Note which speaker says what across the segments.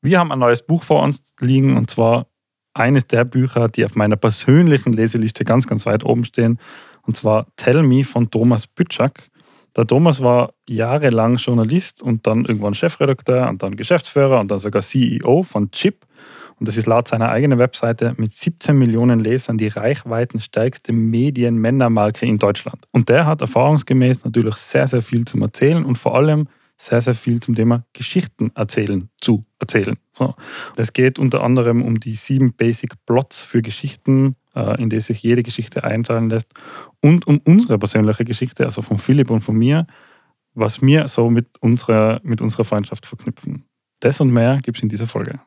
Speaker 1: Wir haben ein neues Buch vor uns liegen und zwar eines der Bücher, die auf meiner persönlichen Leseliste ganz, ganz weit oben stehen. Und zwar Tell Me von Thomas Bütschak. Der Thomas war jahrelang Journalist und dann irgendwann Chefredakteur und dann Geschäftsführer und dann sogar CEO von Chip. Und das ist laut seiner eigenen Webseite mit 17 Millionen Lesern die reichweitenstärkste Medien-Männermarke in Deutschland. Und der hat erfahrungsgemäß natürlich sehr, sehr viel zum Erzählen und vor allem sehr, sehr viel zum Thema Geschichten erzählen zu erzählen. So. Es geht unter anderem um die sieben Basic Plots für Geschichten, äh, in die sich jede Geschichte einteilen lässt und um unsere persönliche Geschichte, also von Philipp und von mir, was wir so mit unserer, mit unserer Freundschaft verknüpfen. Das und mehr gibt es in dieser Folge.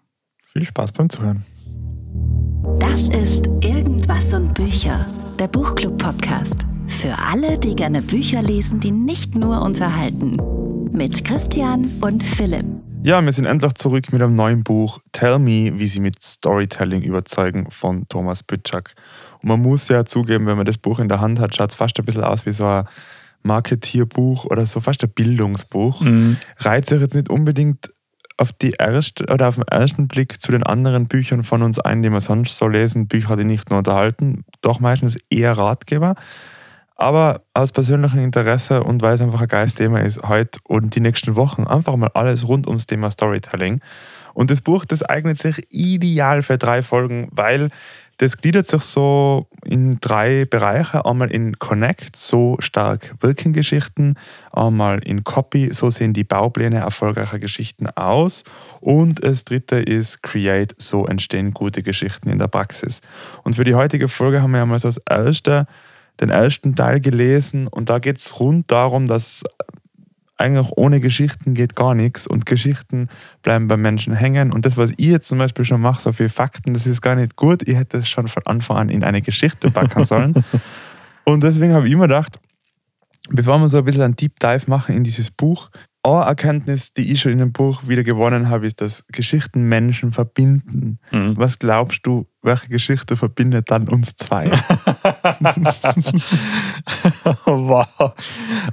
Speaker 2: Viel Spaß beim Zuhören.
Speaker 3: Das ist Irgendwas und Bücher, der Buchclub-Podcast. Für alle, die gerne Bücher lesen, die nicht nur unterhalten mit Christian und Philipp.
Speaker 2: Ja, wir sind endlich zurück mit einem neuen Buch Tell Me, wie Sie mit Storytelling überzeugen von Thomas Bütschak. Und man muss ja zugeben, wenn man das Buch in der Hand hat, schaut es fast ein bisschen aus wie so ein Marketierbuch oder so fast ein Bildungsbuch. Mhm. Reizt sich jetzt nicht unbedingt auf die erste oder auf den ersten Blick zu den anderen Büchern von uns ein, die wir sonst so lesen. Bücher, die nicht nur unterhalten, doch meistens eher Ratgeber. Aber aus persönlichem Interesse und weil es einfach ein geiles Thema ist, heute und die nächsten Wochen einfach mal alles rund ums Thema Storytelling. Und das Buch, das eignet sich ideal für drei Folgen, weil das gliedert sich so in drei Bereiche. Einmal in Connect, so stark wirken Geschichten. Einmal in Copy, so sehen die Baupläne erfolgreicher Geschichten aus. Und das dritte ist Create, so entstehen gute Geschichten in der Praxis. Und für die heutige Folge haben wir einmal so das erste den ersten Teil gelesen und da geht es rund darum, dass eigentlich ohne Geschichten geht gar nichts und Geschichten bleiben beim Menschen hängen. Und das, was ich jetzt zum Beispiel schon mache, so viele Fakten, das ist gar nicht gut. Ich hätte es schon von Anfang an in eine Geschichte packen sollen. und deswegen habe ich immer gedacht, bevor wir so ein bisschen einen Deep Dive machen in dieses Buch, eine Erkenntnis, die ich schon in dem Buch wieder gewonnen habe, ist, dass Geschichten Menschen verbinden. Mhm. Was glaubst du, welche Geschichte verbindet dann uns zwei?
Speaker 1: wow.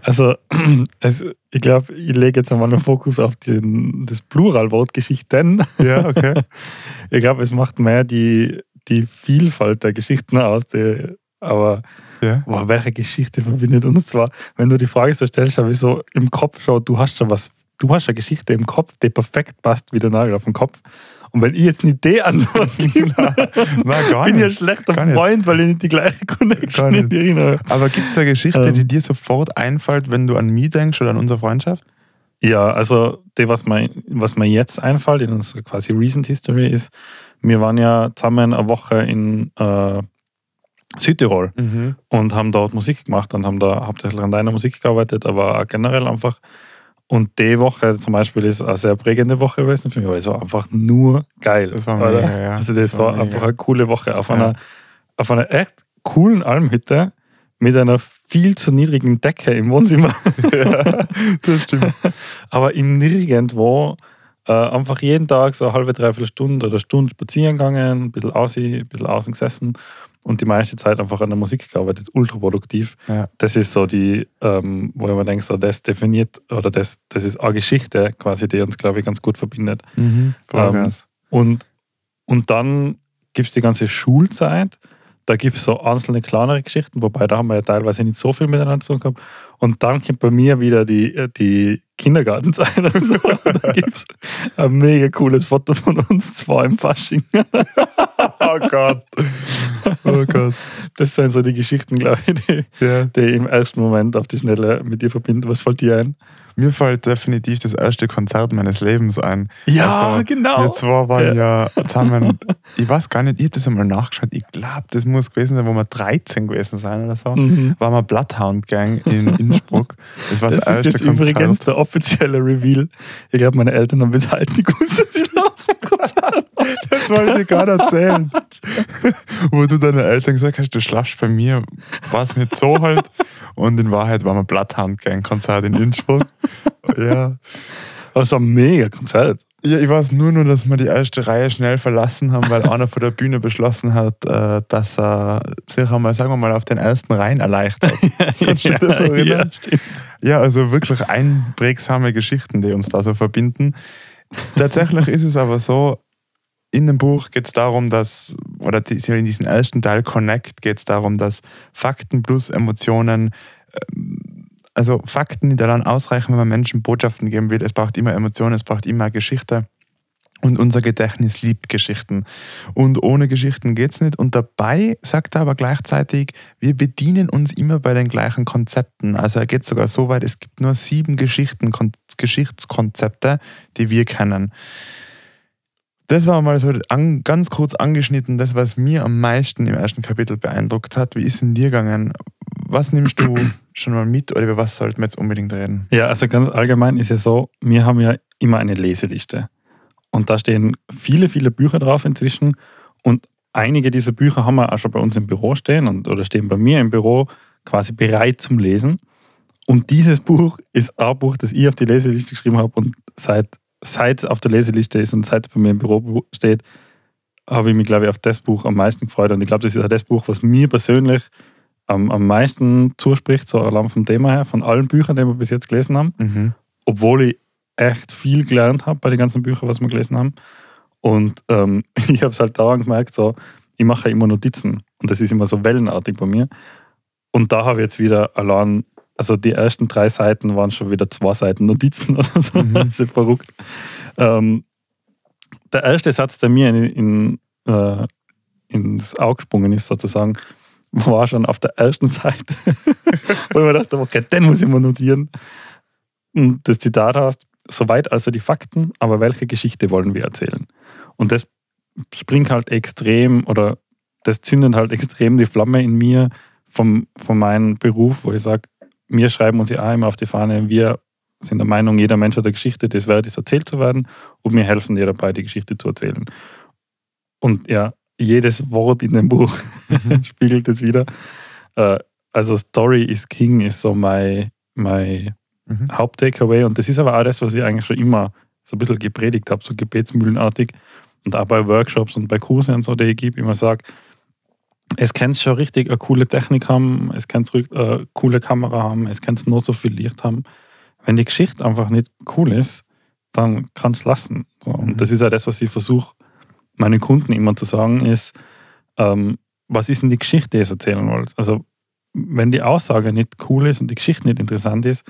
Speaker 1: Also, es, ich glaube, ich lege jetzt einmal den Fokus auf den, das Pluralwort Geschichten.
Speaker 2: Ja, okay.
Speaker 1: Ich glaube, es macht mehr die, die Vielfalt der Geschichten aus, die, aber ja. Boah, welche Geschichte verbindet uns zwar? Wenn du die Frage so stellst, habe ich so im Kopf schon, du hast schon was, du hast eine Geschichte im Kopf, die perfekt passt wie der Nagel auf den Kopf. Und wenn ich jetzt nicht die Antwort gebe, bin ich ein schlechter Freund, weil ich nicht die gleiche Connection in dir habe.
Speaker 2: Aber gibt es eine Geschichte, ähm. die dir sofort einfällt, wenn du an mich denkst oder an unsere Freundschaft?
Speaker 1: Ja, also die, was mir, was mir jetzt einfällt in unserer quasi Recent History ist, wir waren ja zusammen eine Woche in äh, Südtirol mhm. und haben dort Musik gemacht und haben da hauptsächlich an deiner Musik gearbeitet, aber auch generell einfach. Und die Woche zum Beispiel ist eine sehr prägende Woche gewesen für mich, weil es war einfach nur geil.
Speaker 2: Das war mega, ja.
Speaker 1: Also das, das war, war einfach eine coole Woche auf, ja. einer, auf einer echt coolen Almhütte mit einer viel zu niedrigen Decke im Wohnzimmer.
Speaker 2: ja, das stimmt.
Speaker 1: Aber im Nirgendwo äh, einfach jeden Tag so eine halbe, dreiviertel Stunde oder Stunde spazieren gegangen, ein bisschen außen, ein bisschen außen gesessen und die meiste Zeit einfach an der Musik gearbeitet, ultra produktiv. Ja. Das ist so die, ähm, wo man denkt, so, das definiert oder das, das ist eine Geschichte quasi, die uns, glaube ich, ganz gut verbindet.
Speaker 2: Mhm,
Speaker 1: ähm, und, und dann gibt es die ganze Schulzeit. Da gibt es so einzelne kleinere Geschichten, wobei da haben wir ja teilweise nicht so viel miteinander zu tun gehabt. Und dann kommt bei mir wieder die, die Kindergartenzeit. Also, da gibt es ein mega cooles Foto von uns zwei im Fasching.
Speaker 2: oh Gott. Gott.
Speaker 1: Das sind so die Geschichten, glaube ich, die, ja. die im ersten Moment auf die Schnelle mit dir verbinden. Was fällt dir ein?
Speaker 2: Mir fällt definitiv das erste Konzert meines Lebens ein.
Speaker 1: Ja, also, genau.
Speaker 2: Wir zwei waren ja, ja zusammen, ich weiß gar nicht, ich habe das einmal nachgeschaut, ich glaube, das muss gewesen sein, wo wir 13 gewesen sein oder so. Mhm. War mal Bloodhound Gang in Innsbruck.
Speaker 1: Das war das, das erste ist jetzt Konzert. übrigens der offizielle Reveal. Ich glaube, meine Eltern haben bis heute nicht gewusst, dass ich
Speaker 2: Das wollte ich gerade erzählen. Wo du deinen Eltern gesagt hast, du schlafst bei mir, war es nicht so halt. Und in Wahrheit war mal Bloodhound Gang Konzert in Innsbruck. Ja.
Speaker 1: Das war ein mega Konzert.
Speaker 2: Ja, ich weiß nur, nur, dass wir die erste Reihe schnell verlassen haben, weil einer von der Bühne beschlossen hat, äh, dass er sich einmal, sagen wir mal, auf den ersten Reihen erleichtert. Du das erinnern? Ja, ja, also wirklich einprägsame Geschichten, die uns da so verbinden. Tatsächlich ist es aber so, in dem Buch geht es darum, dass, oder in diesem ersten Teil Connect geht es darum, dass Fakten plus Emotionen, ähm, also Fakten, die daran ausreichen, wenn man Menschen Botschaften geben will, es braucht immer Emotionen, es braucht immer Geschichte. Und unser Gedächtnis liebt Geschichten. Und ohne Geschichten geht es nicht. Und dabei sagt er aber gleichzeitig, wir bedienen uns immer bei den gleichen Konzepten. Also er geht sogar so weit, es gibt nur sieben Geschichten, Geschichtskonzepte, die wir kennen. Das war mal so an, ganz kurz angeschnitten, das, was mir am meisten im ersten Kapitel beeindruckt hat. Wie ist in dir gegangen? Was nimmst du schon mal mit oder über was sollten wir jetzt unbedingt reden?
Speaker 1: Ja, also ganz allgemein ist ja so, wir haben ja immer eine Leseliste. Und da stehen viele, viele Bücher drauf inzwischen. Und einige dieser Bücher haben wir auch schon bei uns im Büro stehen und, oder stehen bei mir im Büro quasi bereit zum Lesen. Und dieses Buch ist ein Buch, das ich auf die Leseliste geschrieben habe und seit seit es auf der Leseliste ist und seit es bei mir im Büro steht, habe ich mich, glaube ich, auf das Buch am meisten gefreut. Und ich glaube, das ist auch das Buch, was mir persönlich am, am meisten zuspricht, so allein vom Thema her, von allen Büchern, die wir bis jetzt gelesen haben. Mhm. Obwohl ich echt viel gelernt habe bei den ganzen Büchern, was wir gelesen haben. Und ähm, ich habe es halt daran gemerkt, so, ich mache immer Notizen. Und das ist immer so wellenartig bei mir. Und da habe ich jetzt wieder allein also die ersten drei Seiten waren schon wieder zwei Seiten Notizen oder so. Mhm. Das ist verrückt. Ähm, der erste Satz, der mir in, in, äh, ins Auge gesprungen ist, sozusagen, war schon auf der ersten Seite, wo ich mir dachte, okay, den muss ich mal notieren. Und das Zitat heißt, soweit also die Fakten, aber welche Geschichte wollen wir erzählen? Und das springt halt extrem oder das zündet halt extrem die Flamme in mir vom, von meinem Beruf, wo ich sage, wir schreiben uns ja auch immer auf die Fahne, wir sind der Meinung, jeder Mensch hat eine Geschichte, das wert ist, erzählt zu werden und wir helfen dir dabei, die Geschichte zu erzählen. Und ja, jedes Wort in dem Buch mhm. spiegelt es wieder. Äh, also Story is King ist so mein, mein mhm. Haupt-Takeaway und das ist aber auch das, was ich eigentlich schon immer so ein bisschen gepredigt habe, so gebetsmühlenartig und auch bei Workshops und bei Kursen und so, die ich gebe, immer sage, es kann schon richtig eine coole Technik haben, es kann eine äh, coole Kamera haben, es kann nur so viel Licht haben. Wenn die Geschichte einfach nicht cool ist, dann kann es lassen. So, und mhm. das ist ja das, was ich versuche, meinen Kunden immer zu sagen, ist, ähm, was ist denn die Geschichte, die ihr erzählen wollt? Also, wenn die Aussage nicht cool ist und die Geschichte nicht interessant ist,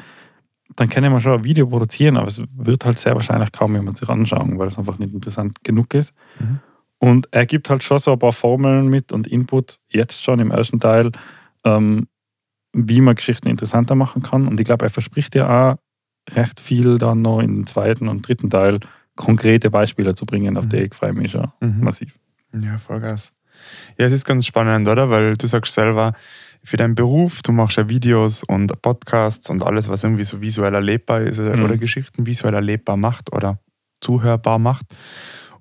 Speaker 1: dann können wir schon ein Video produzieren, aber es wird halt sehr wahrscheinlich kaum jemand sich anschauen, weil es einfach nicht interessant genug ist. Mhm. Und er gibt halt schon so ein paar Formeln mit und Input, jetzt schon im ersten Teil, ähm, wie man Geschichten interessanter machen kann. Und ich glaube, er verspricht ja auch recht viel dann noch im zweiten und dritten Teil konkrete Beispiele zu bringen, auf mhm. die ich freue mich schon mhm. massiv.
Speaker 2: Ja, Vollgas. Ja, es ist ganz spannend, oder? Weil du sagst selber, für deinen Beruf, du machst ja Videos und Podcasts und alles, was irgendwie so visuell erlebbar ist mhm. oder Geschichten visuell erlebbar macht oder zuhörbar macht.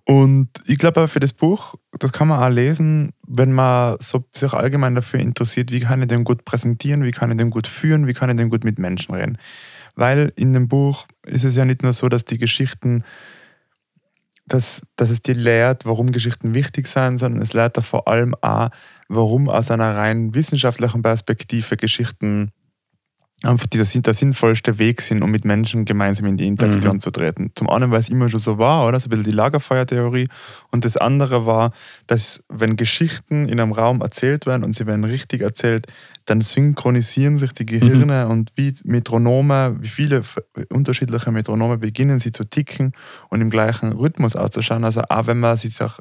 Speaker 2: Und ich glaube für das Buch, das kann man auch lesen, wenn man so sich allgemein dafür interessiert, wie kann ich den gut präsentieren, wie kann ich den gut führen, wie kann ich den gut mit Menschen reden. Weil in dem Buch ist es ja nicht nur so, dass die Geschichten, dass, dass es dir lehrt, warum Geschichten wichtig sind, sondern es lehrt da vor allem auch, warum aus einer rein wissenschaftlichen Perspektive Geschichten einfach dieser, der sinnvollste Weg sind, um mit Menschen gemeinsam in die Interaktion mhm. zu treten. Zum einen, weil es immer schon so war, oder? So ein bisschen die Lagerfeuertheorie. Und das andere war, dass wenn Geschichten in einem Raum erzählt werden und sie werden richtig erzählt, dann synchronisieren sich die Gehirne mhm. und wie Metronome, wie viele unterschiedliche Metronome beginnen sie zu ticken und im gleichen Rhythmus auszuschauen. Also auch wenn man sich auch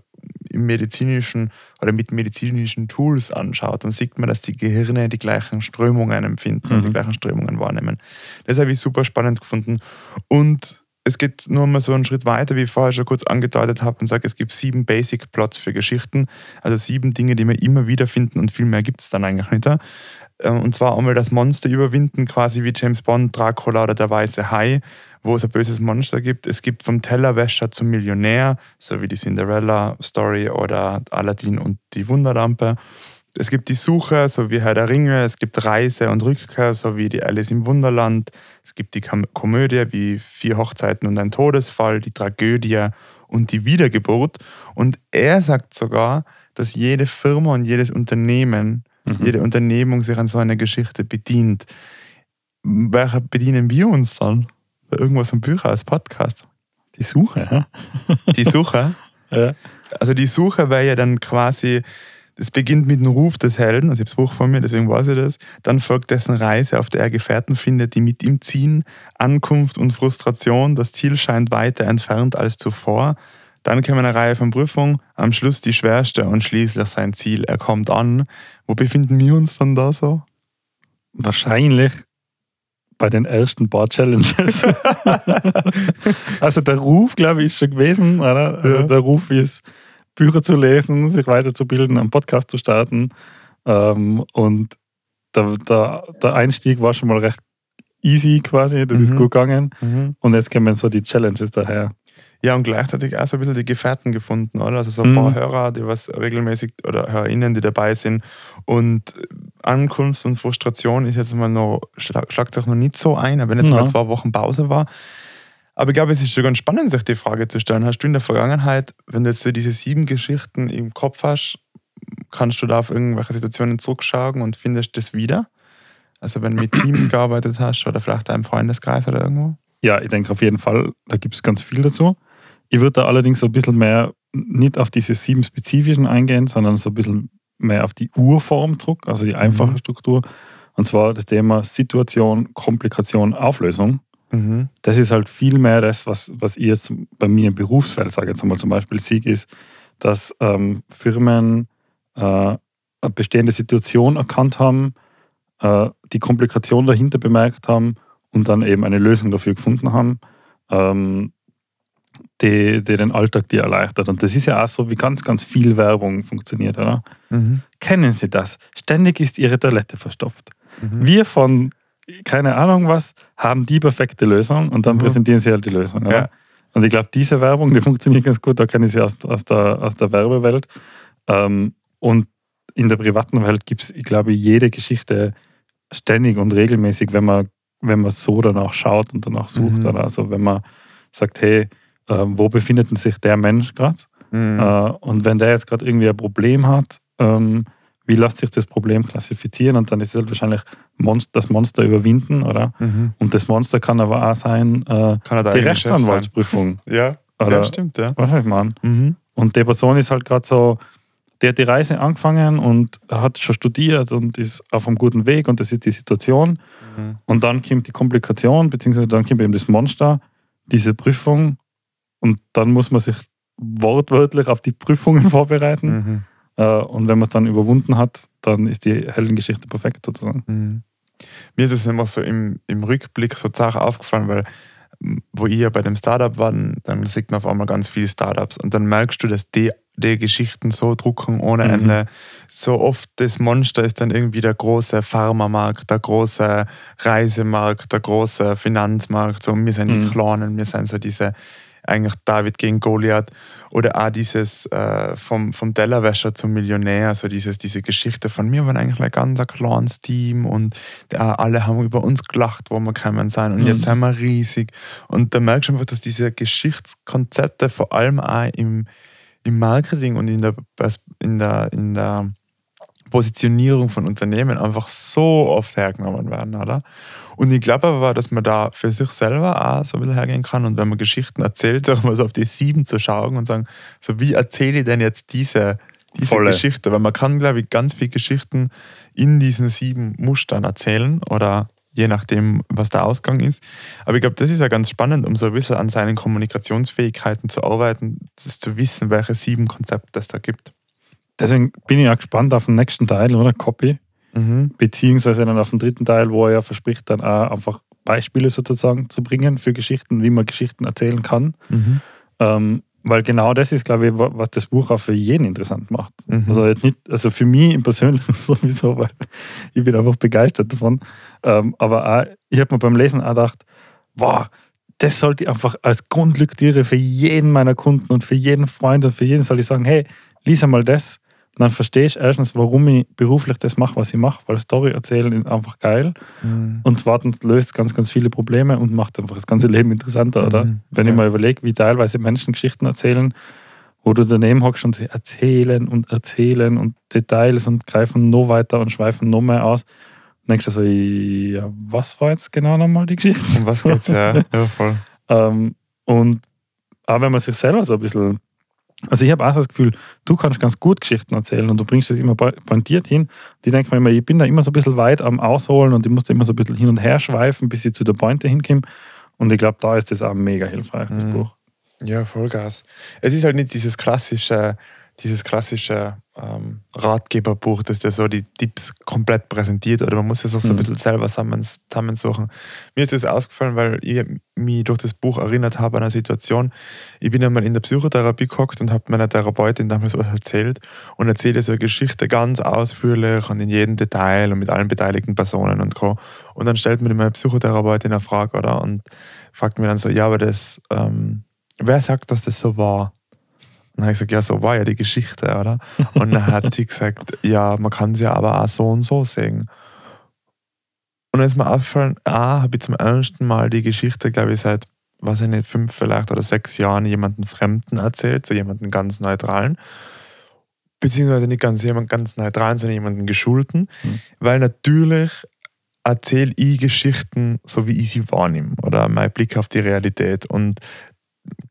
Speaker 2: im medizinischen oder mit medizinischen Tools anschaut, dann sieht man, dass die Gehirne die gleichen Strömungen empfinden mhm. und die gleichen Strömungen wahrnehmen. Das habe ich super spannend gefunden. Und es geht nur mal so einen Schritt weiter, wie ich vorher schon kurz angedeutet habe, und sage, es gibt sieben Basic Plots für Geschichten, also sieben Dinge, die wir immer wieder finden und viel mehr gibt es dann eigentlich nicht. Ähm, und zwar einmal das Monster überwinden, quasi wie James Bond, Dracula oder der weiße Hai, wo es ein böses Monster gibt. Es gibt vom Tellerwäscher zum Millionär, so wie die Cinderella-Story oder Aladdin und die Wunderlampe. Es gibt die Suche, so wie Herr der Ringe. Es gibt Reise und Rückkehr, so wie die Alice im Wunderland. Es gibt die Komödie wie Vier Hochzeiten und ein Todesfall, die Tragödie und die Wiedergeburt. Und er sagt sogar, dass jede Firma und jedes Unternehmen mhm. jede Unternehmung sich an so einer Geschichte bedient. Welcher bedienen wir uns dann? Irgendwas im Bücher als Podcast?
Speaker 1: Die Suche, hä?
Speaker 2: Die Suche?
Speaker 1: Ja.
Speaker 2: Also die Suche wäre ja dann quasi, es beginnt mit dem Ruf des Helden, also ich habe das Buch von mir, deswegen weiß ich das. Dann folgt dessen Reise, auf der er Gefährten findet, die mit ihm ziehen. Ankunft und Frustration, das Ziel scheint weiter entfernt als zuvor. Dann käme eine Reihe von Prüfungen, am Schluss die schwerste und schließlich sein Ziel. Er kommt an. Wo befinden wir uns dann da so?
Speaker 1: Wahrscheinlich bei den ersten paar Challenges. also der Ruf, glaube ich, ist schon gewesen. Oder? Also
Speaker 2: Ja.
Speaker 1: Der Ruf ist, Bücher zu lesen, sich weiterzubilden, einen Podcast zu starten. Ähm, und der, der, der Einstieg war schon mal recht easy quasi, das ist
Speaker 2: Mhm.
Speaker 1: gut gegangen. Und jetzt kommen so die Challenges daher.
Speaker 2: Ja, und gleichzeitig auch so ein bisschen die Gefährten gefunden, oder? Also so ein paar
Speaker 1: Mhm.
Speaker 2: Hörer, die was regelmäßig oder HörerInnen, die dabei sind. Und Ankunft und Frustration ist jetzt mal noch, schlag, schlagt sich noch nicht so ein, wenn jetzt
Speaker 1: Ja.
Speaker 2: mal zwei Wochen Pause war. Aber ich glaube, es ist schon ganz spannend, sich die Frage zu stellen. Hast du in der Vergangenheit, wenn du jetzt so diese sieben Geschichten im Kopf hast, kannst du da auf irgendwelche Situationen zurückschauen und findest das wieder? Also wenn du mit Teams gearbeitet hast oder vielleicht einem Freundeskreis oder irgendwo?
Speaker 1: Ja, ich denke auf jeden Fall, da gibt es ganz viel dazu. Ich würde da allerdings so ein bisschen mehr nicht auf diese sieben spezifischen eingehen, sondern so ein bisschen mehr auf die Urform zurück, also die einfache
Speaker 2: Mhm.
Speaker 1: Struktur. Und zwar das Thema Situation, Komplikation, Auflösung.
Speaker 2: Mhm.
Speaker 1: Das ist halt viel mehr das, was, was ich jetzt bei mir im Berufsfeld sage, jetzt einmal zum Beispiel Sieg ist, dass ähm, Firmen äh, eine bestehende Situation erkannt haben, äh, die Komplikation dahinter bemerkt haben und dann eben eine Lösung dafür gefunden haben, ähm, die, die den Alltag dir erleichtert. Und das ist ja auch so, wie ganz, ganz viel Werbung funktioniert, oder?
Speaker 2: Mhm.
Speaker 1: Kennen Sie das? Ständig ist Ihre Toilette verstopft.
Speaker 2: Mhm.
Speaker 1: Wir von keine Ahnung was haben die perfekte Lösung und dann
Speaker 2: Mhm.
Speaker 1: präsentieren sie halt die Lösung.
Speaker 2: Ja.
Speaker 1: Und ich glaube, diese Werbung, die funktioniert ganz gut, da kenne ich sie aus, aus, der, aus der Werbewelt. Ähm, und in der privaten Welt gibt es, ich glaube, jede Geschichte ständig und regelmäßig, wenn man, wenn man so danach schaut und danach sucht.
Speaker 2: Mhm.
Speaker 1: Oder? Also wenn man sagt, hey, äh, wo befindet sich der Mensch gerade?
Speaker 2: Mhm.
Speaker 1: Äh, und wenn der jetzt gerade irgendwie ein Problem hat, ähm, wie lässt sich das Problem klassifizieren? Und dann ist es halt wahrscheinlich Monst das Monster überwinden, oder?
Speaker 2: Mhm.
Speaker 1: Und das Monster kann aber auch sein, äh, die? Rechtsanwaltsprüfung.
Speaker 2: Ja,
Speaker 1: Oder
Speaker 2: ja, stimmt, ja.
Speaker 1: was soll ich?
Speaker 2: Mhm.
Speaker 1: Und die Person ist halt gerade so, der hat die Reise angefangen und hat schon studiert und ist auf einem guten Weg und das ist die Situation.
Speaker 2: Mhm.
Speaker 1: Und dann kommt die Komplikation, beziehungsweise dann kommt eben das Monster, diese Prüfung. Und dann muss man sich wortwörtlich auf die Prüfungen vorbereiten.
Speaker 2: Mhm.
Speaker 1: Äh, Und wenn man es dann überwunden hat, dann ist die Heldengeschichte perfekt sozusagen.
Speaker 2: Mhm. Mir ist es immer so im, im Rückblick so Sache aufgefallen, weil wo ich ja bei dem Startup war, dann, sieht man auf einmal ganz viele Startups und dann merkst du, dass die, die Geschichten so drucken ohne
Speaker 1: Mhm.
Speaker 2: Ende. So oft das Monster ist dann irgendwie der große Pharmamarkt, der große Reisemarkt, der große Finanzmarkt. So, wir sind die
Speaker 1: Mhm.
Speaker 2: Klonen, wir sind so diese eigentlich David gegen Goliath oder auch dieses äh, vom, vom Tellerwäscher zum Millionär, so dieses, diese Geschichte von mir waren eigentlich ein ganz ein kleines Team und äh, alle haben über uns gelacht, wo wir gekommen sind und
Speaker 1: Mhm.
Speaker 2: jetzt sind wir riesig und da merkst du einfach, dass diese Geschichtskonzepte vor allem auch im, im Marketing und in der, in der, in der Positionierung von Unternehmen einfach so oft hergenommen werden, oder? Und ich glaube aber, dass man da für sich selber auch so ein bisschen hergehen kann und wenn man Geschichten erzählt, auch mal so auf die sieben zu schauen und sagen, so wie erzähle ich denn jetzt diese, diese
Speaker 1: Volle.
Speaker 2: Geschichte? Weil man kann, glaube ich, ganz viele Geschichten in diesen sieben Mustern erzählen oder je nachdem, was der Ausgang ist. Aber ich glaube, das ist ja ganz spannend, um so ein bisschen an seinen Kommunikationsfähigkeiten zu arbeiten, das zu wissen, welche sieben Konzepte es da gibt.
Speaker 1: Deswegen bin ich auch gespannt auf den nächsten Teil, oder? Copy.
Speaker 2: Mhm.
Speaker 1: Beziehungsweise dann auf den dritten Teil, wo er ja verspricht, dann auch einfach Beispiele sozusagen zu bringen für Geschichten, wie man Geschichten erzählen kann.
Speaker 2: Mhm.
Speaker 1: Ähm, weil genau das ist, glaube ich, wa- was das Buch auch für jeden interessant macht.
Speaker 2: Mhm.
Speaker 1: Also jetzt nicht, also für mich im Persönlichen sowieso, weil ich bin einfach begeistert davon. Ähm, aber auch, ich habe mir beim Lesen auch gedacht, wow, das sollte ich einfach als Grundlektüre für jeden meiner Kunden und für jeden Freund und für jeden soll ich sagen, hey, lies einmal das. Dann verstehe ich erstens, warum ich beruflich das mache, was ich mache, weil Story erzählen ist einfach geil.
Speaker 2: Mhm.
Speaker 1: Und zweitens löst ganz, ganz viele Probleme und macht einfach das ganze Leben interessanter, oder?
Speaker 2: Mhm.
Speaker 1: Wenn
Speaker 2: Ja.
Speaker 1: ich mal überlege, wie teilweise Menschen Geschichten erzählen, wo du daneben hockst und sie erzählen und erzählen und Details und greifen noch weiter und schweifen noch mehr aus. Und denkst du so, ja, was war jetzt genau nochmal die Geschichte?
Speaker 2: Um was geht's? Ja, ja voll.
Speaker 1: Ähm, und auch wenn man sich selber so ein bisschen. Also ich habe auch so das Gefühl, du kannst ganz gut Geschichten erzählen und du bringst das immer pointiert hin. Die denken mir immer, ich bin da immer so ein bisschen weit am Ausholen und ich muss da immer so ein bisschen hin und her schweifen, bis ich zu der Pointe hinkomme. Und ich glaube, da ist das auch mega hilfreich, das
Speaker 2: Mhm.
Speaker 1: Buch.
Speaker 2: Ja, Vollgas. Es ist halt nicht dieses klassische, dieses klassische ähm, Ratgeberbuch, das dir so die Tipps komplett präsentiert oder man muss es auch so ein
Speaker 1: Mhm.
Speaker 2: bisschen selber zusammen, zusammensuchen. Mir ist das aufgefallen, weil ich mich durch das Buch erinnert habe an eine Situation. Ich bin einmal in der Psychotherapie gehockt und habe meiner Therapeutin damals was erzählt und erzähle so eine Geschichte ganz ausführlich und in jedem Detail und mit allen beteiligten Personen und Co. Und dann stellt mir meine Psychotherapeutin eine Frage, oder? Und fragt mir dann so, ja, aber das, ähm, wer sagt, dass das so war? Und dann habe ich gesagt, ja, so war ja die Geschichte, oder? Und dann hat sie gesagt, ja, man kann sie ja aber auch so und so sehen. Und dann ist mir aufgefallen, ah, habe ich zum ersten Mal die Geschichte, glaube ich, seit, weiß ich nicht, fünf vielleicht oder sechs Jahren jemanden Fremden erzählt, so jemanden ganz Neutralen. Beziehungsweise nicht ganz jemanden ganz Neutralen, sondern jemanden Geschulten.
Speaker 1: Mhm.
Speaker 2: Weil natürlich erzähle ich Geschichten, so wie ich sie wahrnehme oder mein Blick auf die Realität. Und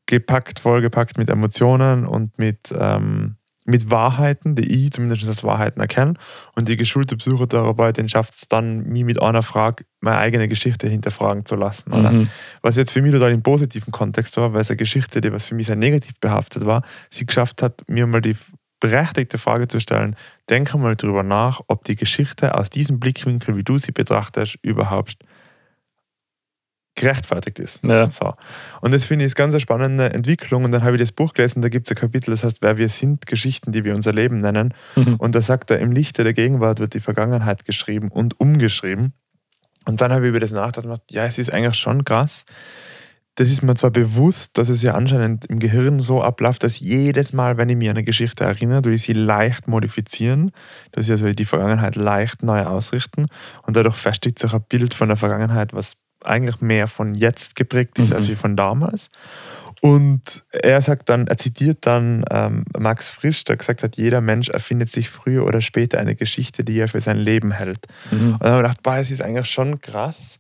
Speaker 2: gepackt, vollgepackt mit Emotionen und mit, ähm, mit Wahrheiten, die ich zumindest als Wahrheiten erkenne. Und die geschulte Psychotherapeutin schafft es dann, mich mit einer Frage meine eigene Geschichte hinterfragen zu lassen. Oder?
Speaker 1: Mhm.
Speaker 2: Was jetzt für mich total im positiven Kontext war, weil es eine Geschichte, die was für mich sehr negativ behaftet war, sie geschafft hat, mir mal die berechtigte Frage zu stellen, denke mal drüber nach, ob die Geschichte aus diesem Blickwinkel, wie du sie betrachtest, überhaupt gerechtfertigt ist.
Speaker 1: Ja.
Speaker 2: So. Und das finde ich ist ganz eine spannende Entwicklung. Und dann habe ich das Buch gelesen, da gibt es ein Kapitel, das heißt, wer wir sind, Geschichten, die wir unser Leben nennen.
Speaker 1: Mhm.
Speaker 2: Und da sagt er, im Lichte der Gegenwart wird die Vergangenheit geschrieben und umgeschrieben. Und dann habe ich über das nachgedacht und gedacht, ja, es ist eigentlich schon krass. Das ist mir zwar bewusst, dass es ja anscheinend im Gehirn so abläuft, dass jedes Mal, wenn ich an eine Geschichte erinnere, tue ich sie leicht modifizieren, dass ich also die Vergangenheit leicht neu ausrichten und dadurch festigt sich ein Bild von der Vergangenheit, was eigentlich mehr von jetzt geprägt ist
Speaker 1: Mhm.
Speaker 2: als wie von damals. Und er sagt dann, er zitiert dann ähm, Max Frisch, der gesagt hat, jeder Mensch erfindet sich früher oder später eine Geschichte, die er für sein Leben hält.
Speaker 1: Mhm.
Speaker 2: Und dann habe ich gedacht, boah, es ist eigentlich schon krass,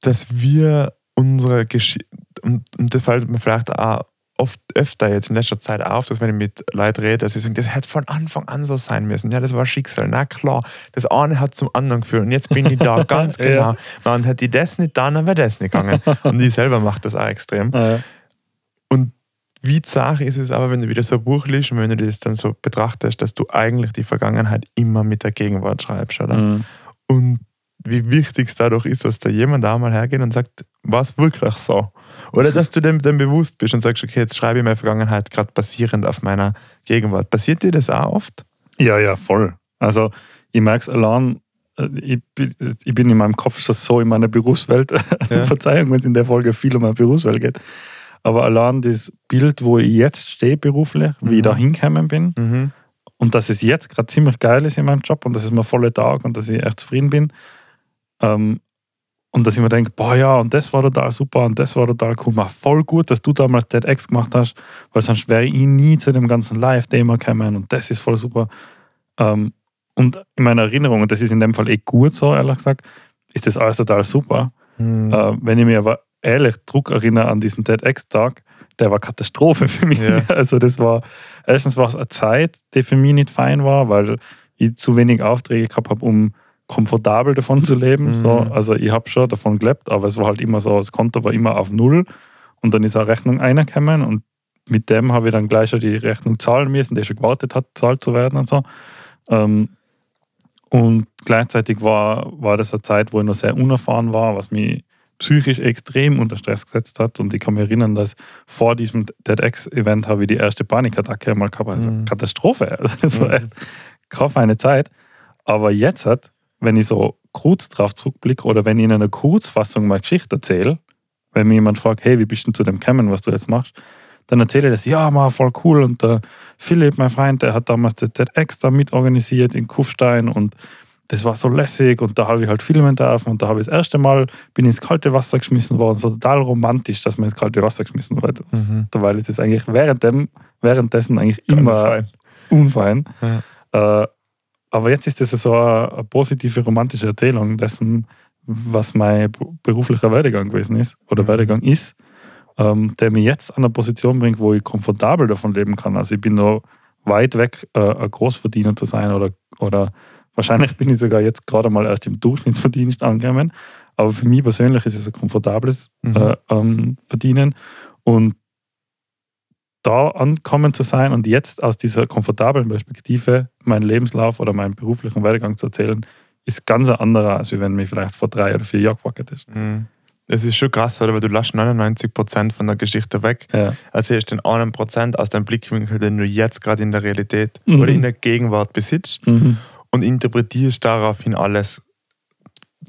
Speaker 2: dass wir unsere Geschichte, und, und das fällt mir vielleicht auch oft öfter jetzt in letzter Zeit auf, dass wenn ich mit Leuten rede, dass sie sagen, das hätte von Anfang an so sein müssen. Ja, das war Schicksal. Na klar, das eine hat zum anderen geführt und jetzt bin ich da, ganz
Speaker 1: Ja.
Speaker 2: genau. Man hätte ich das nicht getan, dann wäre das nicht gegangen. Und ich selber mache das auch extrem.
Speaker 1: Ja.
Speaker 2: Und wie zart ist es aber, wenn du wieder so ein Buch liest und wenn du das dann so betrachtest, dass du eigentlich die Vergangenheit immer mit der Gegenwart schreibst, oder?
Speaker 1: Mhm.
Speaker 2: Und wie wichtig es dadurch ist, dass da jemand da mal hergeht und sagt, war es wirklich so? Oder dass du dem dann bewusst bist und sagst, okay, jetzt schreibe ich meine Vergangenheit gerade basierend auf meiner Gegenwart. Passiert dir das auch oft?
Speaker 1: Ja, ja, voll. Also ich merke es allein, äh, ich, bin- ich bin in meinem Kopf schon so in meiner Berufswelt.
Speaker 2: Ja.
Speaker 1: Verzeihung, wenn es in der Folge viel um meine Berufswelt geht. Aber allein das Bild, wo ich jetzt stehe beruflich, wie ich
Speaker 2: Mhm.
Speaker 1: da hingekommen bin
Speaker 2: Mhm.
Speaker 1: und dass es jetzt gerade ziemlich geil ist in meinem Job und dass es mir volle Tag und dass ich echt zufrieden bin. Ähm, und dass ich mir denke, boah ja, und das war total super und das war total cool. War voll gut, dass du damals TEDx gemacht hast, weil sonst wäre ich nie zu dem ganzen Live-Thema gekommen und das ist voll super. Ähm, und in meiner Erinnerung, und das ist in dem Fall eh gut so, ehrlich gesagt, ist das alles total super.
Speaker 2: Mhm.
Speaker 1: Äh, wenn ich mir aber ehrlich Druck erinnere an diesen TEDx-Tag, der war Katastrophe für mich.
Speaker 2: Ja.
Speaker 1: Also das war, erstens war es eine Zeit, die für mich nicht fein war, weil ich zu wenig Aufträge gehabt habe, um komfortabel davon zu leben.
Speaker 2: Mhm.
Speaker 1: So, also ich habe schon davon gelebt, aber es war halt immer so, das Konto war immer auf Null und dann ist eine Rechnung reingekommen und mit dem habe ich dann gleich schon die Rechnung zahlen müssen, die schon gewartet hat, zahlt zu werden und so. Ähm, und gleichzeitig war, war das eine Zeit, wo ich noch sehr unerfahren war, was mich psychisch extrem unter Stress gesetzt hat. Und ich kann mich erinnern, dass vor diesem TEDx-Event habe ich die erste Panikattacke mal gehabt. Also
Speaker 2: Mhm.
Speaker 1: Katastrophe. Also das war
Speaker 2: Mhm.
Speaker 1: echt keine feine Zeit. Aber jetzt, hat, wenn ich so kurz drauf zurückblicke oder wenn ich in einer Kurzfassung meine Geschichte erzähle, wenn mir jemand fragt, hey, wie bist du zu dem gekommen, was du jetzt machst, dann erzähle ich das, ja, mal voll cool. Und der Philipp, mein Freund, der hat damals das TEDx da mitorganisiert in Kufstein und das war so lässig und da habe ich halt filmen dürfen und da habe ich das erste Mal bin ins kalte Wasser geschmissen worden. So total romantisch, dass man ins kalte Wasser geschmissen wird.
Speaker 2: Mhm.
Speaker 1: Weil es ist eigentlich währenddem, währenddessen eigentlich immer
Speaker 2: Fein.
Speaker 1: unfein.
Speaker 2: Ja.
Speaker 1: Äh, aber jetzt ist das so eine, eine positive romantische Erzählung dessen, was mein beruflicher Werdegang gewesen ist oder
Speaker 2: Mhm.
Speaker 1: Werdegang ist. ähm, der mich jetzt an eine Position bringt, wo ich komfortabel davon leben kann. Also ich bin noch weit weg, äh, ein Großverdiener zu sein oder, oder wahrscheinlich bin ich sogar jetzt gerade mal erst im Durchschnittsverdienst angekommen. Aber für mich persönlich ist es ein komfortables
Speaker 2: Mhm.
Speaker 1: äh, ähm, Verdienen. Und da ankommen zu sein und jetzt aus dieser komfortablen Perspektive meinen Lebenslauf oder meinen beruflichen Werdegang zu erzählen, ist ganz ein anderer, als wenn mich vielleicht vor drei oder vier Jahren gewackert ist.
Speaker 2: Mhm. Es ist schon krass, oder? Weil du lässt 99% von der Geschichte weg,
Speaker 1: Ja.
Speaker 2: erzählst den einen Prozent aus deinem Blickwinkel, den du jetzt gerade in der Realität
Speaker 1: Mhm.
Speaker 2: oder in der Gegenwart besitzt
Speaker 1: Mhm.
Speaker 2: und interpretierst daraufhin alles.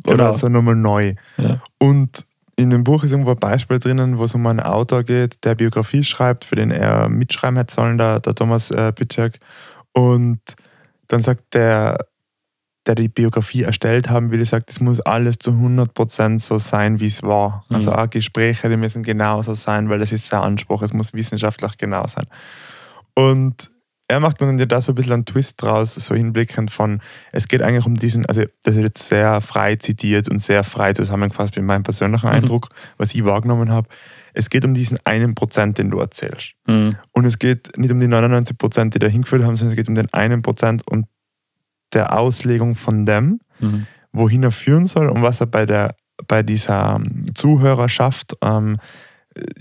Speaker 1: Genau.
Speaker 2: Oder so nochmal neu.
Speaker 1: Ja.
Speaker 2: Und in dem Buch ist irgendwo ein Beispiel drinnen, wo es um einen Autor geht, der Biografie schreibt, für den er mitschreiben hätte sollen, der, der Thomas äh, Pitschek. Und dann sagt der, der die Biografie erstellt haben will, sagt, es muss alles zu 100% so sein, wie es war.
Speaker 1: Mhm.
Speaker 2: Also auch Gespräche, die müssen genauso sein, weil das ist sein Anspruch, es muss wissenschaftlich genau sein. Und er macht dann ja da so ein bisschen einen Twist draus, so hinblickend von, es geht eigentlich um diesen, also das ist jetzt sehr frei zitiert und sehr frei zusammengefasst mit meinem persönlichen
Speaker 1: Mhm.
Speaker 2: Eindruck, was ich wahrgenommen habe. Es geht um diesen einen Prozent, den du erzählst.
Speaker 1: Mhm.
Speaker 2: Und es geht nicht um die 99 Prozent, die da hingeführt haben, sondern es geht um den einen Prozent und der Auslegung von dem,
Speaker 1: Mhm.
Speaker 2: wohin er führen soll und was er bei, der, bei dieser ähm, Zuhörerschaft ähm, äh,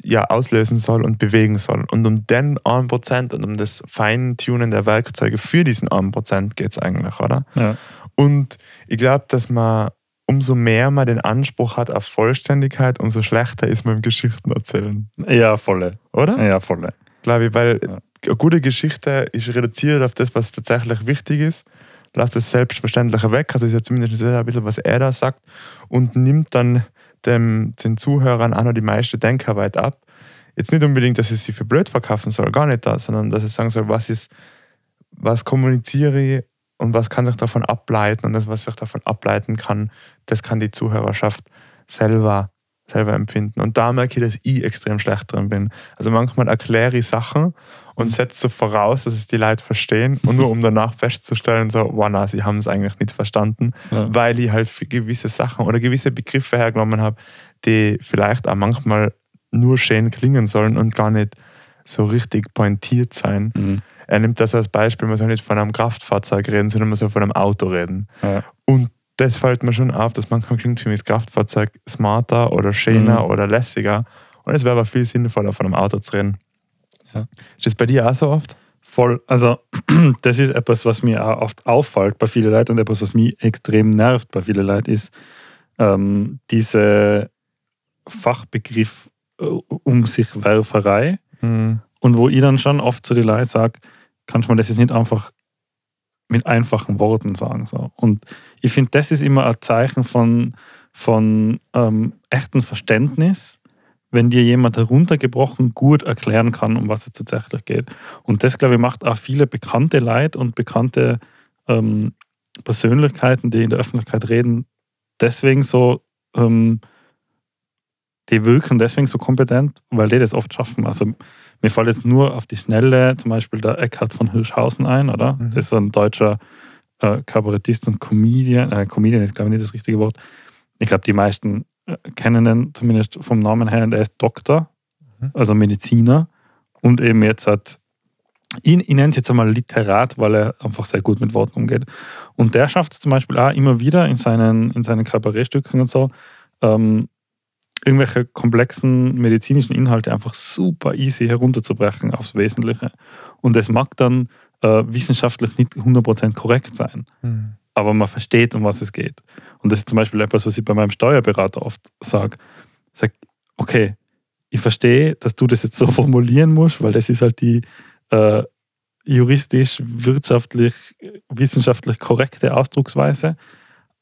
Speaker 2: ja, auslösen soll und bewegen soll. Und um den 1% und um das Feintunen der Werkzeuge für diesen 1% geht es eigentlich, oder?
Speaker 1: Ja.
Speaker 2: Und ich glaube, dass man umso mehr man den Anspruch hat auf Vollständigkeit, umso schlechter ist man im Geschichten erzählen,
Speaker 1: ja, volle.
Speaker 2: oder?
Speaker 1: Ja, volle.
Speaker 2: Glaube ich, weil
Speaker 1: Ja.
Speaker 2: eine gute Geschichte ist reduziert auf das, was tatsächlich wichtig ist, lässt das Selbstverständliche weg, also ist ja zumindest ein bisschen, was er da sagt, und nimmt dann dem, den Zuhörern auch noch die meiste Denkarbeit ab. Jetzt nicht unbedingt, dass es sie für blöd verkaufen soll, gar nicht da, sondern dass es sagen soll, was ist, was kommuniziere ich und was kann sich davon ableiten und das, was sich davon ableiten kann, das kann die Zuhörerschaft selber, selber empfinden. Und da merke ich, dass ich extrem schlecht drin bin. Also manchmal erkläre ich Sachen und setze so voraus, dass es die Leute verstehen und nur um danach festzustellen, so, wow, na, sie haben es eigentlich nicht verstanden,
Speaker 1: Ja.
Speaker 2: weil ich halt für gewisse Sachen oder gewisse Begriffe hergenommen habe, die vielleicht auch manchmal nur schön klingen sollen und gar nicht so richtig pointiert sein.
Speaker 1: Mhm.
Speaker 2: Er nimmt das als Beispiel, man soll nicht von einem Kraftfahrzeug reden, sondern man soll von einem Auto reden.
Speaker 1: Ja.
Speaker 2: Und das fällt mir schon auf, dass manchmal klingt für mich das Kraftfahrzeug smarter oder schöner
Speaker 1: Mhm.
Speaker 2: oder lässiger. Und es wäre aber viel sinnvoller, von einem Auto zu reden.
Speaker 1: Ja.
Speaker 2: Ist das bei dir auch so oft?
Speaker 1: Voll. Also, das ist etwas, was mir auch oft auffällt bei vielen Leuten und etwas, was mich extrem nervt bei vielen Leuten, ist ähm, diese Fachbegriff äh, um sich Werferei.
Speaker 2: Mhm.
Speaker 1: Und wo ich dann schon oft zu den Leuten sage, kannst du mir das jetzt nicht einfach mit einfachen Worten sagen. So. Und ich finde, das ist immer ein Zeichen von, von ähm, echtem Verständnis, wenn dir jemand heruntergebrochen gut erklären kann, um was es tatsächlich geht. Und das, glaube ich, macht auch viele bekannte Leute und bekannte ähm, Persönlichkeiten, die in der Öffentlichkeit reden, deswegen so, ähm, die wirken deswegen so kompetent, weil die das oft schaffen. Also mir fällt jetzt nur auf die Schnelle zum Beispiel der Eckhard von Hirschhausen ein, oder?
Speaker 2: Mhm.
Speaker 1: Das ist ein deutscher äh, Kabarettist und Comedian. Äh, Comedian ist, glaube ich, nicht das richtige Wort. Ich glaube, die meisten äh, kennen ihn zumindest vom Namen her. Und er ist Doktor,
Speaker 2: Mhm.
Speaker 1: also Mediziner. Und eben jetzt hat, ihn, ich nenne es jetzt einmal Literat, weil er einfach sehr gut mit Worten umgeht. Und der schafft es zum Beispiel auch immer wieder in seinen, in seinen Kabarettstücken und so, ähm, irgendwelche komplexen medizinischen Inhalte einfach super easy herunterzubrechen aufs Wesentliche. Und es mag dann äh, wissenschaftlich nicht 100% korrekt sein,
Speaker 2: Mhm.
Speaker 1: aber man versteht, um was es geht. Und das ist zum Beispiel etwas, was ich bei meinem Steuerberater oft sage. Ich sage, okay, ich verstehe, dass du das jetzt so formulieren musst, weil das ist halt die äh, juristisch, wirtschaftlich, wissenschaftlich korrekte Ausdrucksweise.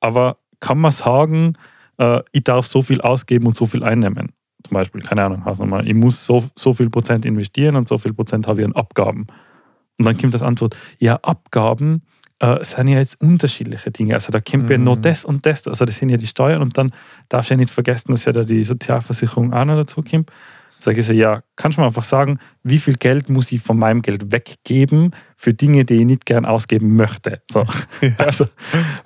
Speaker 1: Aber kann man sagen, äh, ich darf so viel ausgeben und so viel einnehmen? Zum Beispiel, keine Ahnung, Hausnummer, ich muss so, so viel Prozent investieren und so viel Prozent habe ich an Abgaben. Und dann kommt das Antwort, ja, Abgaben äh, sind ja jetzt unterschiedliche Dinge. Also da kommt ja
Speaker 2: Mhm.
Speaker 1: noch das und das, also das sind ja die Steuern und dann darfst du ja nicht vergessen, dass ja da die Sozialversicherung auch noch dazu kommt. Sage ich so, ja, kannst du mir einfach sagen, wie viel Geld muss ich von meinem Geld weggeben für Dinge, die ich nicht gern ausgeben möchte? So. Also,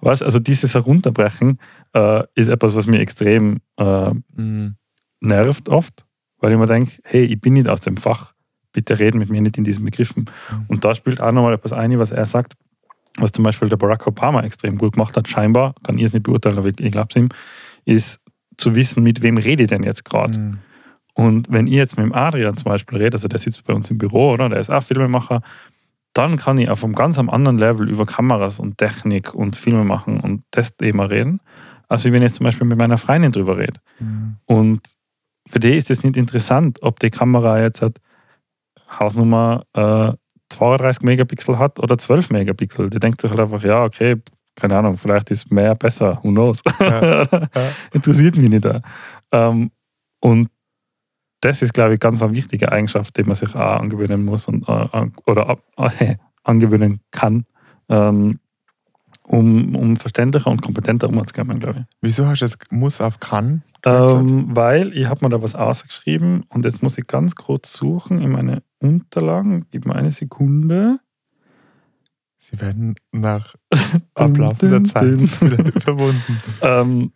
Speaker 1: weißt, also dieses Herunterbrechen äh, ist etwas, was mir extrem äh,
Speaker 2: Mhm.
Speaker 1: nervt oft, weil ich mir denke, hey, ich bin nicht aus dem Fach, bitte reden mit mir nicht in diesen Begriffen.
Speaker 2: Mhm.
Speaker 1: Und da spielt auch nochmal etwas ein, was er sagt, was zum Beispiel der Barack Obama extrem gut gemacht hat, scheinbar, kann ich es nicht beurteilen, aber ich, ich glaube es ihm, ist zu wissen, mit wem rede ich denn jetzt gerade.
Speaker 2: Mhm.
Speaker 1: Und wenn ich jetzt mit dem Adrian zum Beispiel rede, also der sitzt bei uns im Büro, oder? Der ist auch Filmemacher, dann kann ich auf einem ganz anderen Level über Kameras und Technik und Filme machen und das Thema reden, als wenn ich jetzt zum Beispiel mit meiner Freundin drüber rede.
Speaker 2: Mhm.
Speaker 1: Und für die ist es nicht interessant, ob die Kamera jetzt hat Hausnummer äh, 32 Megapixel hat oder 12 Megapixel. Die denkt sich halt einfach, ja, okay, keine Ahnung, vielleicht ist mehr besser, who knows.
Speaker 2: Ja, ja.
Speaker 1: Interessiert mich nicht. Ähm, und das ist, glaube ich, ganz eine wichtige Eigenschaft, die man sich auch angewöhnen muss und, äh, oder äh, angewöhnen kann, ähm, um, um verständlicher und kompetenter umzugehen, glaube ich.
Speaker 2: Wieso hast du jetzt muss auf kann?
Speaker 1: Ähm, weil ich habe mir da was ausgeschrieben und jetzt muss ich ganz kurz suchen in meine Unterlagen. Gib mir eine Sekunde.
Speaker 2: Sie werden nach ablaufender
Speaker 1: dun,
Speaker 2: Zeit wieder überwunden.
Speaker 1: Ähm,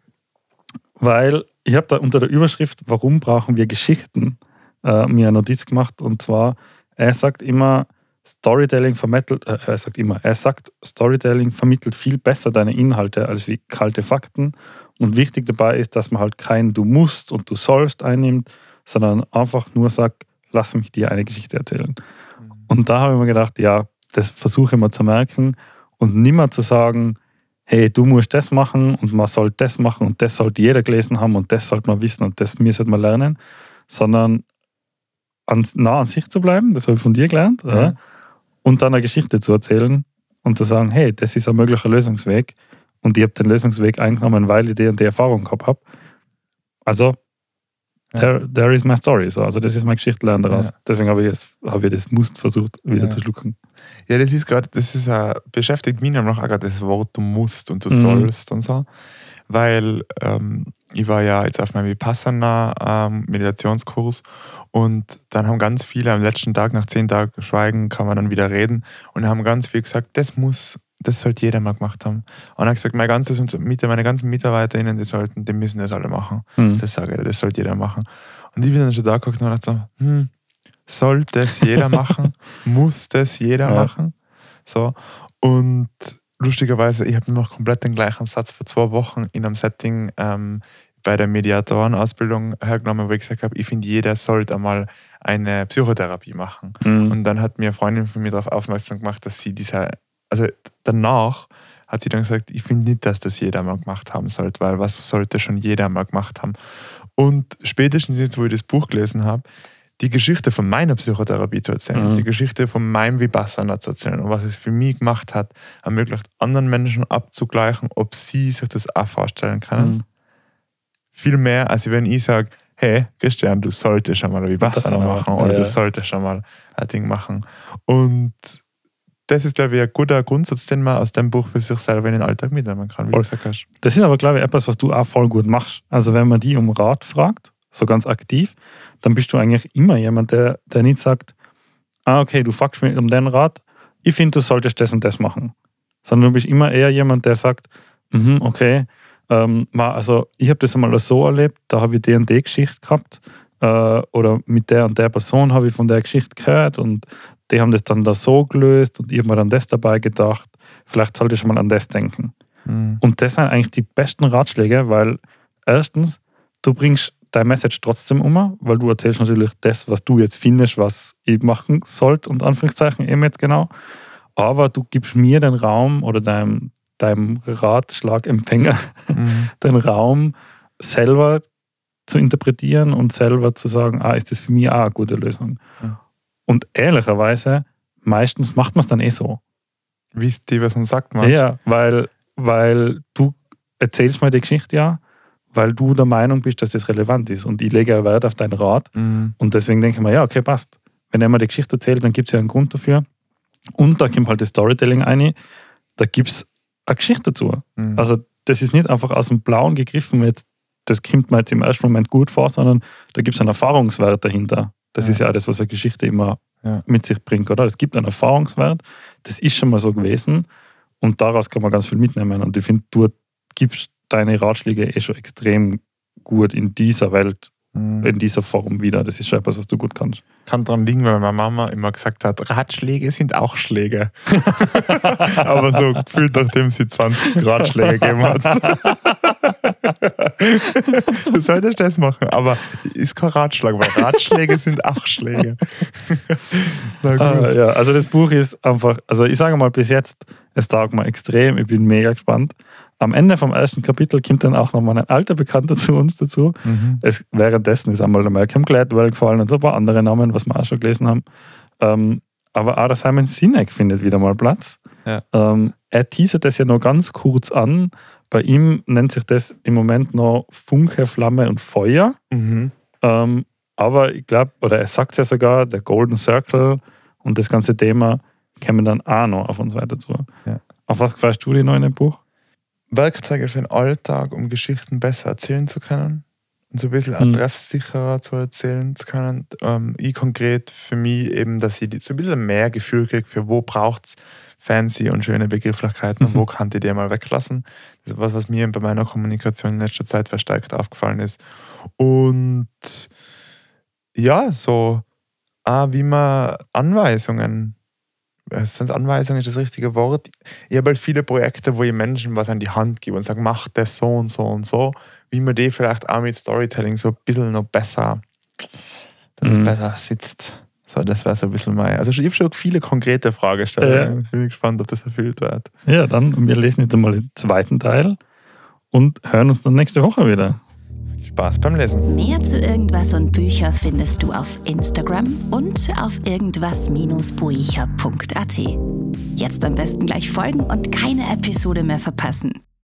Speaker 1: weil ich habe da unter der Überschrift, warum brauchen wir Geschichten, äh, mir eine Notiz gemacht. Und zwar, er sagt immer, Storytelling vermittelt, äh, er sagt immer, er sagt, Storytelling vermittelt viel besser deine Inhalte als wie kalte Fakten. Und wichtig dabei ist, dass man halt kein Du musst und Du sollst einnimmt, sondern einfach nur sagt, lass mich dir eine Geschichte erzählen. Und da habe ich mir gedacht, ja, das versuche ich mal zu merken und nimmer zu sagen, hey, du musst das machen und man soll das machen und das sollte jeder gelesen haben und das sollte man wissen und das mir sollte man lernen, sondern an, nah an sich zu bleiben, das habe ich von dir gelernt,
Speaker 2: Ja.
Speaker 1: ja. und dann eine Geschichte zu erzählen und zu sagen, hey, das ist ein möglicher Lösungsweg und ich habe den Lösungsweg eingenommen, weil ich die und die Erfahrung gehabt habe. Also. There, there is my story. So. Also, das ist meine Geschichte lernen daraus.
Speaker 2: Ja.
Speaker 1: Deswegen habe ich, jetzt, habe ich das Must versucht, wieder
Speaker 2: Ja.
Speaker 1: zu schlucken.
Speaker 2: Ja, das ist gerade, das ist äh, beschäftigt mich nämlich auch gerade das Wort du musst und du
Speaker 1: Mhm.
Speaker 2: sollst und so. Weil ähm, ich war ja jetzt auf meinem Vipassana ähm, Meditationskurs und dann haben ganz viele am letzten Tag, nach zehn Tagen Schweigen, kann man dann wieder reden und haben ganz viel gesagt, das muss, das sollte jeder mal gemacht haben. Und er hat gesagt, mein ganzes, meine ganzen MitarbeiterInnen, die sollten, die müssen das alle machen.
Speaker 1: Hm.
Speaker 2: Das sage ich, das sollte jeder machen. Und ich bin dann schon da geguckt und hab so, hm, sollte es jeder machen? Muss das jeder
Speaker 1: Ja.
Speaker 2: machen? So. Und lustigerweise, ich habe noch komplett den gleichen Satz vor zwei Wochen in einem Setting ähm, bei der Mediatorenausbildung hergenommen, wo ich gesagt habe, ich finde, jeder sollte einmal eine Psychotherapie machen.
Speaker 1: Hm.
Speaker 2: Und dann hat mir eine Freundin von mir darauf aufmerksam gemacht, dass sie diese, also danach hat sie dann gesagt, ich finde nicht, dass das jeder mal gemacht haben sollte, weil was sollte schon jeder mal gemacht haben. Und spätestens jetzt, wo ich das Buch gelesen habe, die Geschichte von meiner Psychotherapie zu erzählen,
Speaker 1: Mhm.
Speaker 2: die Geschichte von meinem Vipassana zu erzählen und was es für mich gemacht hat, ermöglicht anderen Menschen abzugleichen, ob sie sich das auch vorstellen können.
Speaker 1: Hm.
Speaker 2: Viel mehr, als wenn ich sage, hey, Christian, du solltest schon mal Vipassana machen, oder
Speaker 1: ja.
Speaker 2: du solltest schon mal ein Ding machen. Und das ist, glaube ich, ein guter Grundsatz, den man aus dem Buch für sich selber in den Alltag mitnehmen kann, wie
Speaker 1: Voll.
Speaker 2: du gesagt hast.
Speaker 1: Das ist aber, glaube ich, etwas, was du auch voll gut machst. Also, wenn man die um Rat fragt, so ganz aktiv, dann bist du eigentlich immer jemand, der, der nicht sagt, ah, okay, du fragst mich um den Rat, ich finde, du solltest das und das machen. Sondern du bist immer eher jemand, der sagt, mhm, okay, ähm, also ich habe das einmal so erlebt, da habe ich die und die Geschichte gehabt äh, oder mit der und der Person habe ich von der Geschichte gehört und die haben das dann da so gelöst und ich habe mir dann das dabei gedacht, vielleicht sollte ich mal an das denken.
Speaker 2: Mhm.
Speaker 1: Und das sind eigentlich die besten Ratschläge, weil erstens, du bringst dein Message trotzdem um, weil du erzählst natürlich das, was du jetzt findest, was ich machen sollte, und Anführungszeichen eben jetzt genau. Aber du gibst mir den Raum oder deinem, deinem Ratschlagempfänger
Speaker 2: Mhm.
Speaker 1: den Raum, selber zu interpretieren und selber zu sagen, ah, ist das für mich auch eine gute Lösung.
Speaker 2: Ja.
Speaker 1: Und ehrlicherweise, meistens macht man es dann eh so.
Speaker 2: Wie die Person sagt, man.
Speaker 1: Ja, weil, weil du erzählst mir die Geschichte ja, weil du der Meinung bist, dass das relevant ist. Und ich lege ja Wert auf deinen Rat.
Speaker 2: Mhm.
Speaker 1: Und deswegen denke ich mir, ja, okay, passt. Wenn er mir die Geschichte erzählt, dann gibt es ja einen Grund dafür. Und da kommt halt das Storytelling ein. Da gibt es eine Geschichte dazu.
Speaker 2: Mhm.
Speaker 1: Also das ist nicht einfach aus dem Blauen gegriffen, jetzt, das kommt mir jetzt im ersten Moment gut vor, sondern da gibt es einen Erfahrungswert dahinter. Das
Speaker 2: Ja.
Speaker 1: ist ja das, was eine Geschichte immer
Speaker 2: Ja.
Speaker 1: mit sich bringt, oder? Es gibt einen Erfahrungswert, das ist schon mal so gewesen und daraus kann man ganz viel mitnehmen. Und ich finde, du gibst deine Ratschläge eh schon extrem gut in dieser Welt
Speaker 2: Mhm.
Speaker 1: in dieser Form wieder. Das ist schon etwas, was du gut kannst.
Speaker 2: Kann daran liegen, weil meine Mama immer gesagt hat, Ratschläge sind auch Schläge. Aber so gefühlt, nachdem sie 20 Ratschläge gegeben hat. du solltest das machen, aber ist kein Ratschlag, weil Ratschläge sind auch Schläge. Na
Speaker 1: Ah,
Speaker 2: gut.
Speaker 1: ja, also das Buch ist einfach, also ich sage mal bis jetzt, es taugt mir extrem, ich bin mega gespannt. Am Ende vom ersten Kapitel kommt dann auch nochmal ein alter Bekannter zu uns dazu.
Speaker 2: Mhm.
Speaker 1: Es, währenddessen ist einmal der Malcolm Gladwell gefallen und so ein paar andere Namen, was wir auch schon gelesen haben. Ähm, aber auch der Simon Sinek findet wieder mal Platz.
Speaker 2: Ja.
Speaker 1: Ähm, er teasert das ja noch ganz kurz an. Bei ihm nennt sich das im Moment noch Funke, Flamme und Feuer.
Speaker 2: Mhm.
Speaker 1: Ähm, aber ich glaube, oder er sagt ja sogar, der Golden Circle und das ganze Thema kämen dann auch noch auf uns weiter zu.
Speaker 2: Ja.
Speaker 1: Auf was freust du dich noch in dem Buch?
Speaker 2: Werkzeuge für den Alltag, um Geschichten besser erzählen zu können und so ein bisschen
Speaker 1: Mhm.
Speaker 2: treffsicherer zu erzählen zu können. Ähm, ich konkret für mich eben, dass ich so ein bisschen mehr Gefühl kriege, für wo braucht es fancy und schöne Begrifflichkeiten und
Speaker 1: Mhm.
Speaker 2: wo kann ich die mal weglassen. Das ist was, was mir bei meiner Kommunikation in letzter Zeit verstärkt aufgefallen ist. Und ja, so, ah, wie man Anweisungen, äh, sind Anweisungen ist das richtige Wort? Ich habe halt viele Projekte, wo ich Menschen was an die Hand gebe und sage, mach das so und so und so, wie man die vielleicht auch mit Storytelling so ein bisschen noch besser, dass
Speaker 1: Mhm.
Speaker 2: es besser sitzt. So, das wäre so ein bisschen mein. Also ich habe schon viele konkrete Fragestellungen.
Speaker 1: Ja.
Speaker 2: Bin ich gespannt, ob das erfüllt wird.
Speaker 1: Ja, dann, wir lesen jetzt einmal den zweiten Teil und hören uns dann nächste Woche wieder.
Speaker 2: Spaß beim Lesen.
Speaker 3: Mehr zu irgendwas und Bücher findest du auf Instagram und auf irgendwas-buecher.at. Jetzt am besten gleich folgen und keine Episode mehr verpassen.